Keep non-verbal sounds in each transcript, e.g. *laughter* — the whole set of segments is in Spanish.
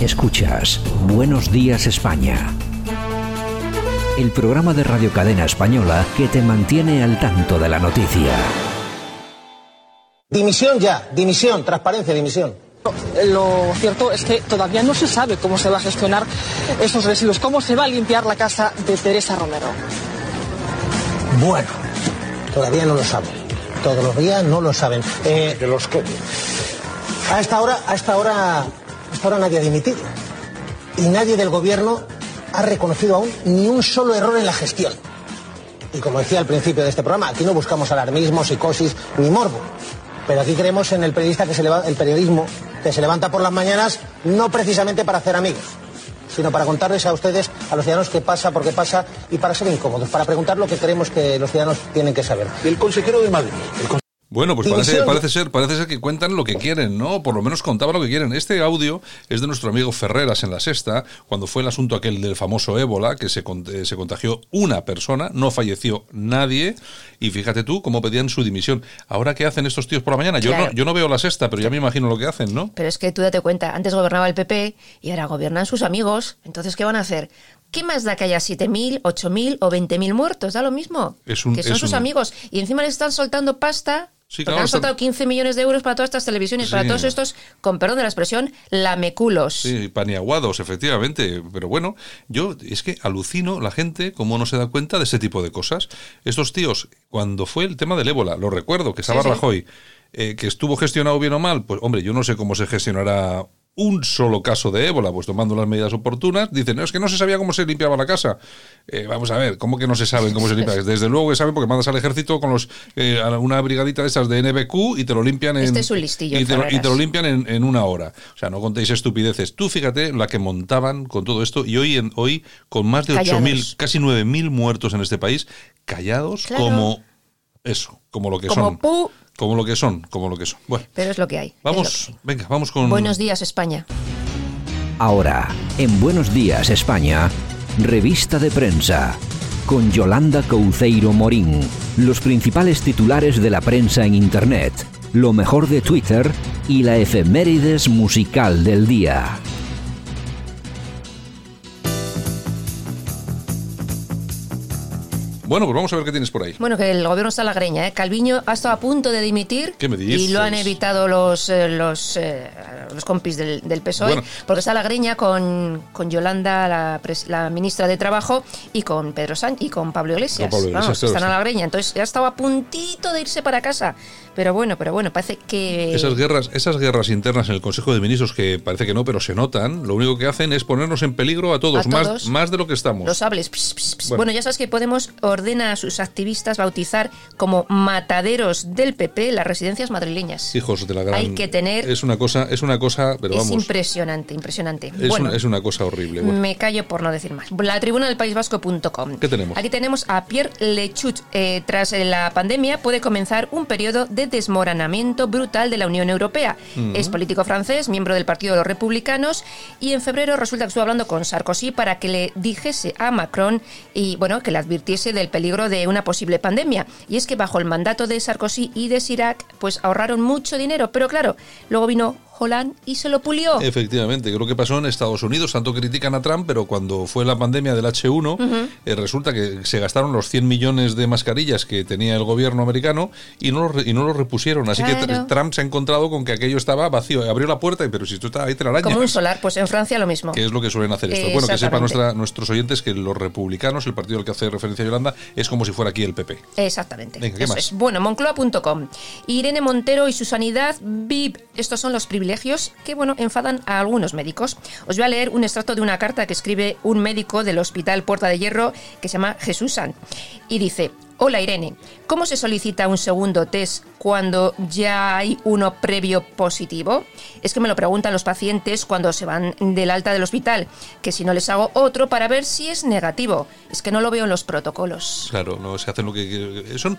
Escuchas Buenos Días España. El programa de Radio Cadena Española que te mantiene al tanto de la noticia. Dimisión ya, dimisión, transparencia, dimisión. Lo cierto es que todavía no se sabe cómo se va a gestionar estos residuos, cómo se va a limpiar la casa de Teresa Romero. Bueno, todavía no lo saben. Todos los días no lo saben. Eh, ¿De los qué? a esta hora, a esta hora, a esta hora nadie ha dimitido. Y nadie del gobierno ha reconocido aún ni un solo error en la gestión. Y como decía al principio de este programa, aquí no buscamos alarmismo, psicosis ni morbo. Pero aquí creemos en el periodista que se el periodismo que se levanta por las mañanas no precisamente para hacer amigos, sino para contarles a ustedes, a los ciudadanos qué pasa, por qué pasa y para ser incómodos, para preguntar lo que creemos que los ciudadanos tienen que saber. El consejero de Madrid. Bueno, pues parece, parece ser, parece ser que cuentan lo que quieren, ¿no? Por lo menos contaban lo que quieren. Este audio es de nuestro amigo Ferreras en la sexta, cuando fue el asunto aquel del famoso ébola, que se, eh, se contagió una persona, no falleció nadie, y fíjate tú cómo pedían su dimisión. Ahora, ¿qué hacen estos tíos por la mañana? Yo, Claro. no, yo no veo la sexta, pero ya me imagino lo que hacen, ¿no? Pero es que tú date cuenta, antes gobernaba el PP y ahora gobiernan sus amigos. Entonces, ¿qué van a hacer? ¿Qué más da que haya 7.000, 8.000 o 20.000 muertos? Da lo mismo. Es un- que son es sus un- amigos. Y encima les están soltando pasta. Sí, porque han soltado 15 millones de euros para todas estas televisiones, para todos estos, con perdón de la expresión, lameculos. Sí, paniaguados, efectivamente. Pero bueno, yo es que alucino la gente cómo no se da cuenta de ese tipo de cosas. Estos tíos, cuando fue el tema del ébola, lo recuerdo, que estaba sí. Rajoy, eh, que estuvo gestionado bien o mal, pues hombre, yo no sé cómo se gestionará un solo caso de ébola, pues tomando las medidas oportunas, dicen, no, es que no se sabía cómo se limpiaba la casa. Eh, vamos a ver, ¿cómo que no se sabe cómo se limpia? *laughs* Desde luego que saben porque mandas al ejército con los eh, a una brigadita de estas de NBQ y te lo limpian en... Este es un listillo, y te lo, y te lo Ferreras. limpian en, en una hora. O sea, no contéis estupideces. Tú fíjate la que montaban con todo esto y hoy, en, hoy con más de Callados. 8.000, casi 9.000 muertos en este país, callados Claro. como eso, como lo que Como son. pu. Como lo que son, como lo que son. Bueno, Pero es lo que hay. vamos, que hay. venga, vamos con... Buenos días, España. Ahora, en Buenos Días España, revista de prensa. Con Yolanda Couceiro Morín. Los principales titulares de la prensa en Internet. Lo mejor de Twitter y la efemérides musical del día. Bueno, pues vamos a ver qué tienes por ahí. Bueno, que el gobierno está a la greña. ¿eh? Calviño ha estado a punto de dimitir ¿Qué me y lo han dices? evitado los eh, los, eh, los compis del, del PSOE, Bueno. Porque está a la greña con, con Yolanda, la, pres- la ministra de Trabajo, y con Pedro Sánchez y con Pablo Iglesias. Con Pablo Iglesias, Vamos, están a la greña. Entonces ya estaba a puntito de irse para casa. Pero bueno, pero bueno, parece que... Esas guerras, esas guerras internas en el Consejo de Ministros que parece que no, pero se notan, lo único que hacen es ponernos en peligro a todos, A más, todos. más de lo que estamos. Los hables. Pss, pss, pss. Bueno. Bueno. ya sabes que Podemos ordena a sus activistas bautizar como mataderos del PP las residencias madrileñas. Hijos de la gran. Hay que tener- Es una cosa, es una cosa, pero es vamos. impresionante, impresionante. Es, bueno, una, es una cosa horrible. bueno. me callo por no decir más. La tribuna del País Vasco.com. ¿Qué tenemos? Aquí tenemos a Pierre Lechut. Eh, tras la pandemia puede comenzar un periodo de desmoronamiento brutal de la Unión Europea. Es político francés, miembro del Partido de los Republicanos y en febrero resulta que estuvo hablando con Sarkozy para que le dijese a Macron y bueno, que le advirtiese del peligro de una posible pandemia. Y es que bajo el mandato de Sarkozy y de Chirac pues ahorraron mucho dinero, pero claro, luego vino Y se lo pulió. Efectivamente, creo que pasó en Estados Unidos. Tanto critican a Trump, pero cuando fue la pandemia del H1, eh, resulta que se gastaron los 100 millones de mascarillas que tenía el gobierno americano y no los, y no los repusieron. Así que Claro. Trump se ha encontrado con que aquello estaba vacío. Abrió la puerta y, pero si esto está ahí, te la. Como un solar, pues en Francia lo mismo. que es lo que suelen hacer esto. Bueno, que sepan nuestra, nuestros oyentes que los republicanos, el partido al que hace referencia Yolanda, es como si fuera aquí el PP. Exactamente. Venga, ¿qué más? es. Bueno, Moncloa.com. Irene Montero y su sanidad VIP. Estos son los privilegios que, bueno, enfadan a algunos médicos. Os voy a leer un extracto de una carta que escribe un médico del Hospital Puerta de Hierro que se llama Jesús San. Y dice. Hola Irene, ¿cómo se solicita un segundo test cuando ya hay uno previo positivo? Es que me lo preguntan los pacientes cuando se van del alta del hospital, que si no les hago otro para ver si es negativo. Es que no lo veo en los protocolos. Claro, no se hacen lo que que- son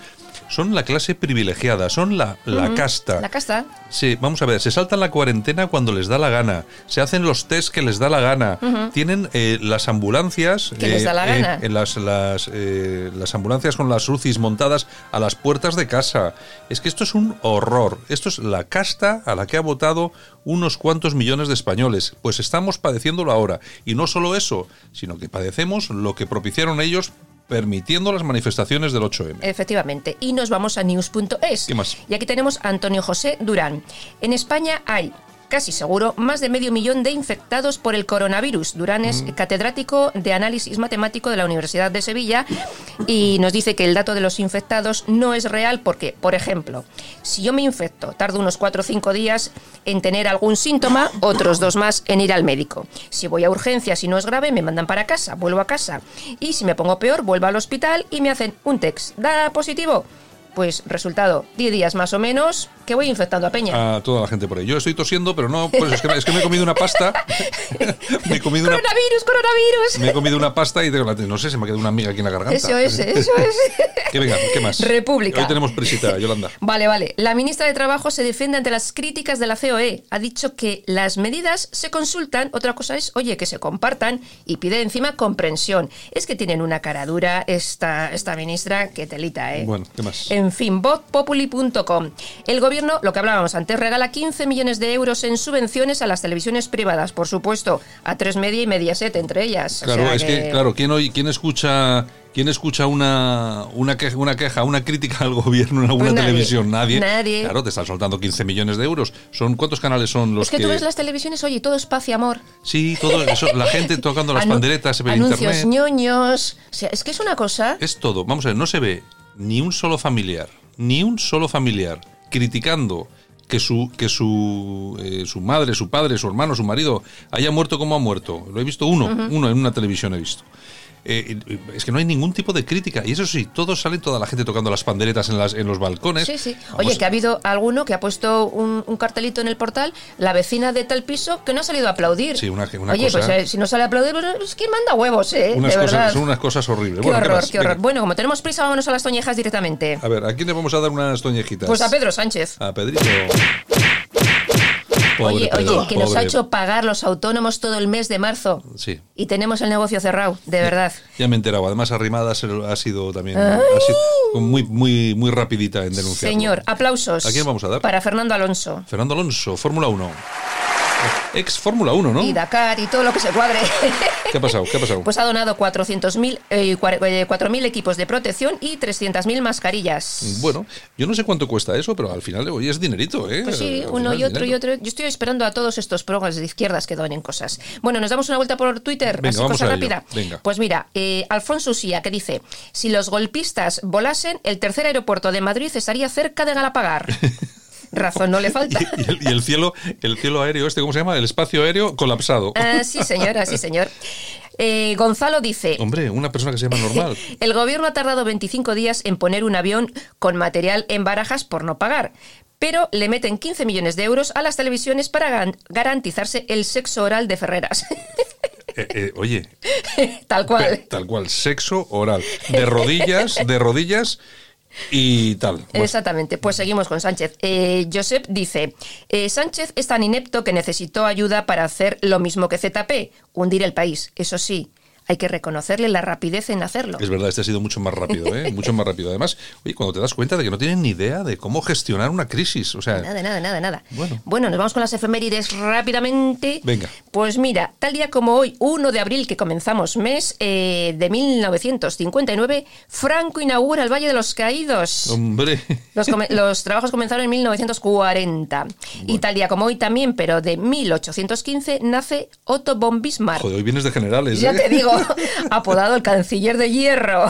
son la clase privilegiada, son la, la casta. La casta. Sí, vamos a ver, se saltan la cuarentena cuando les da la gana, se hacen los test que les da la gana, tienen eh, las ambulancias Que les da la eh, gana. en las, las, eh, las ambulancias con las UCIs montadas a las puertas de casa. Es que esto es un horror. Esto es la casta a la que ha votado unos cuantos millones de españoles. Pues estamos padeciéndolo ahora. Y no solo eso, sino que padecemos lo que propiciaron ellos permitiendo las manifestaciones del 8M. Efectivamente. Y nos vamos a news.es. ¿Qué más? Y aquí tenemos a Antonio José Durán. En España hay casi seguro, más de medio millón de infectados por el coronavirus. Durán es catedrático de análisis matemático de la Universidad de Sevilla y nos dice que el dato de los infectados no es real porque, por ejemplo, si yo me infecto, tardo unos 4 o 5 días en tener algún síntoma, otros dos más en ir al médico. Si voy a urgencias y no es grave, me mandan para casa, vuelvo a casa. Y si me pongo peor, vuelvo al hospital y me hacen un test. ¿Da positivo? Pues resultado, 10 días más o menos que voy infectando a Peña. A toda la gente por ahí. Yo estoy tosiendo, pero no, pues es que, es que me he comido una pasta. *laughs* me he comido una, coronavirus, coronavirus. me he comido una pasta y tengo la- no sé, se me ha quedado una amiga aquí en la garganta. Eso es, eso es. Que venga, ¿qué más? República. Hoy tenemos prisita, Yolanda. Vale, vale. La ministra de Trabajo se defiende ante las críticas de la COE. Ha dicho que las medidas se consultan, otra cosa es, oye, que se compartan y pide encima comprensión. Es que tienen una cara dura esta, esta ministra que telita, ¿eh? Bueno, ¿qué más? En fin, vozpopuli.com. El gobierno, lo que hablábamos antes, regala 15 millones de euros en subvenciones a las televisiones privadas, por supuesto, a tres media y Mediaset entre ellas. O Claro, sea es que, claro, ¿quién, hoy, quién escucha, quién escucha una, una, queja, una queja, una crítica al gobierno en alguna Pues televisión? Nadie. Nadie. Claro, te están soltando 15 millones de euros. ¿Son ¿Cuántos canales son los Es que, tú ves las televisiones, oye, todo es paz y amor. Sí, todo eso, la gente tocando las Anu- panderetas en Anuncios internet. ñoños. O sea, es que es una cosa. Es todo. Vamos a ver, no se ve ni un solo familiar, ni un solo familiar criticando que su que su eh, su madre, su padre, su hermano, su marido haya muerto como ha muerto. Lo he visto uno, uno en una televisión he visto. Eh, es que no hay ningún tipo de crítica. Y eso sí, todos salen, toda la gente tocando las panderetas en, las, en los balcones. Sí, sí. Vamos, Oye, que ha habido alguno que ha puesto un, un cartelito en el portal, la vecina de tal piso, que no ha salido a aplaudir. Sí, una- una Oye, cosa- pues eh, si no sale a aplaudir, pues, es que manda huevos, ¿eh? unas de cosas, son unas cosas horribles. Qué Bueno, ¿qué horror, más? qué horror. Bueno, como tenemos prisa, vámonos a las toñejas directamente. A ver, ¿a quién le vamos a dar unas toñejitas? Pues a Pedro Sánchez. A Pedrito. Pobre oye, oye, que nos ha hecho pagar los autónomos todo el mes de marzo. Sí. Y tenemos el negocio cerrado, de verdad. Ya me he enterado. Además, arrimada se lo- ha sido también ha sido muy, muy, muy rapidita en denunciar. Señor, aplausos. ¿A quién vamos a dar? Para Fernando Alonso. Fernando Alonso, Fórmula 1. Ex Fórmula 1, ¿no? Y Dakar y todo lo que se cuadre. ¿Qué ha pasado? ¿Qué ha pasado? Pues ha donado 400.000 eh, cua- eh, 4.000 equipos de protección y 300.000 mascarillas. Bueno, yo no sé cuánto cuesta eso, pero al final oye, es dinerito, ¿eh? Pues sí, Al uno y otro y dinero. otro. Yo estoy esperando a todos estos programas de izquierdas que donen cosas. Bueno, nos damos una vuelta por Twitter, Venga, así vamos cosa a rápida. Venga. Pues mira, eh, Alfonso Usía que dice, si los golpistas volasen, el tercer aeropuerto de Madrid estaría cerca de Galapagar. *laughs* Razón no le *laughs* falta. Y el, y el cielo, el cielo aéreo este, ¿cómo se llama? El espacio aéreo colapsado. Ah, sí, señora, sí, *laughs* señor. Eh, Gonzalo dice, Hombre, una persona que se llama normal. *laughs* El gobierno ha tardado 25 días en poner un avión con material en barajas por no pagar, pero le meten 15 millones de euros a las televisiones para garantizarse el sexo oral de Ferreras. Eh, eh, oye, Tal cual. tal cual, sexo oral. De rodillas, de rodillas y tal. Bueno, Exactamente, pues seguimos con Sánchez. Eh, Josep dice, eh, Sánchez es tan inepto que necesitó ayuda para hacer lo mismo que ZP, hundir el país. Eso sí, hay que reconocerle la rapidez en hacerlo. Es verdad, este ha sido mucho más rápido, ¿eh? *laughs* mucho más rápido. Además, oye, cuando te das cuenta de que no tienen ni idea de cómo gestionar una crisis, o sea, Nada, nada, nada, nada. Bueno. nos vamos con las efemérides rápidamente. Venga. Pues mira, tal día como hoy, 1 de abril, que comenzamos mes eh, de 1959, Franco inaugura el Valle de los Caídos. hombre, Los, *laughs* trabajos comenzaron en 1940. Y tal día como hoy también, pero de 1815, nace Otto von Bismarck. joder, hoy vienes de generales, Ya ¿eh? te digo, *laughs* *laughs* apodado el canciller de hierro.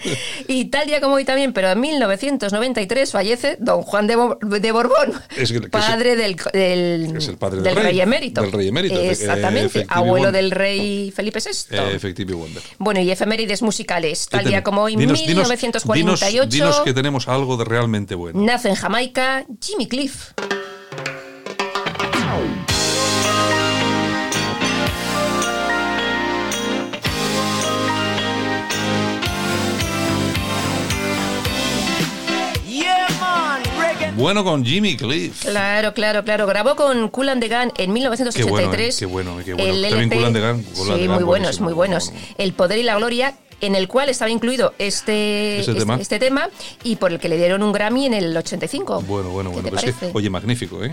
*laughs* y tal día como hoy también, pero en 1993 fallece don Juan de, Bo- de Borbón, Es que- que padre del, del, Es el padre del del rey, emérito. del rey emérito, efe- Exactamente, efectivo abuelo Wonder. del rey Felipe VI. Wonder. Bueno, y efemérides musicales. ¿Qué Tal día como hoy, Dinos- dinos- 1948, Dinos, dinos que tenemos algo de realmente bueno. nace en Jamaica Jimmy Cliff. Bueno con Jimmy Cliff. Claro, claro, claro. Grabó con Cool and the Gang en 1983. Qué bueno, eh, qué bueno, qué bueno. El También and the and sí, muy buenos, muy buenos. bueno. El poder y la gloria en el cual estaba incluido este, este, tema. este tema y por el que le dieron un Grammy en el 85. Bueno, bueno, ¿Qué bueno. te pues sí. parece? Oye, magnífico, ¿eh?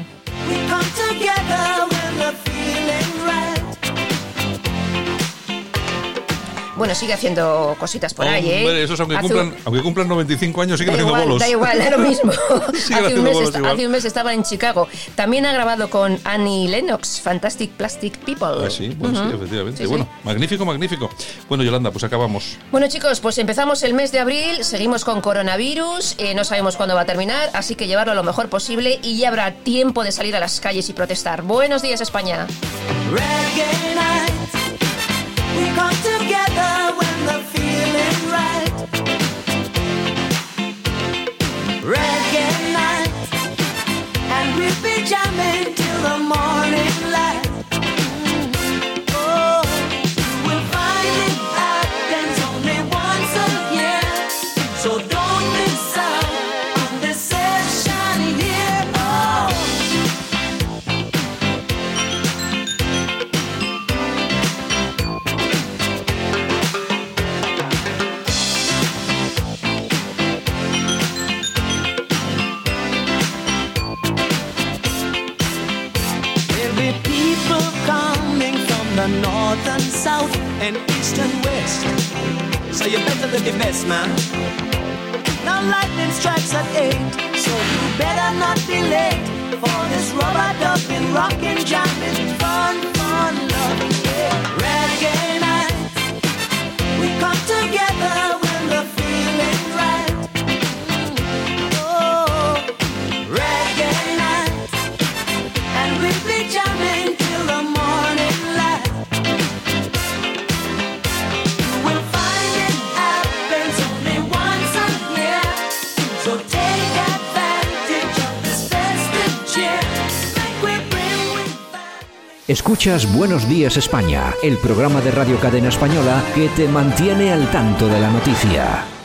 Bueno, sigue haciendo cositas por ahí, ¿eh? Hombre, esos aunque Hace cumplan, un- aunque cumplan 95 años siguen Da haciendo igual, bolos. da igual, da lo mismo. *laughs* hace, un mes hace un estaba en Chicago. También ha grabado con Annie Lennox, Fantastic Plastic People. Ah, sí, bueno, sí, efectivamente. Sí, sí. bueno, magnífico, magnífico. Bueno, Yolanda, pues acabamos. Bueno chicos, pues empezamos el mes de abril, seguimos con coronavirus, eh, no sabemos cuándo va a terminar, así que llevarlo lo mejor posible y ya habrá tiempo de salir a las calles y protestar. Buenos días España. Reggae night. We better live your best, man. Now lightning strikes at eight, so you better not be late for this rubber dubbing, rockin', jamming, Escuchas Buenos Días España, el programa de Radio Cadena Española que te mantiene al tanto de la noticia.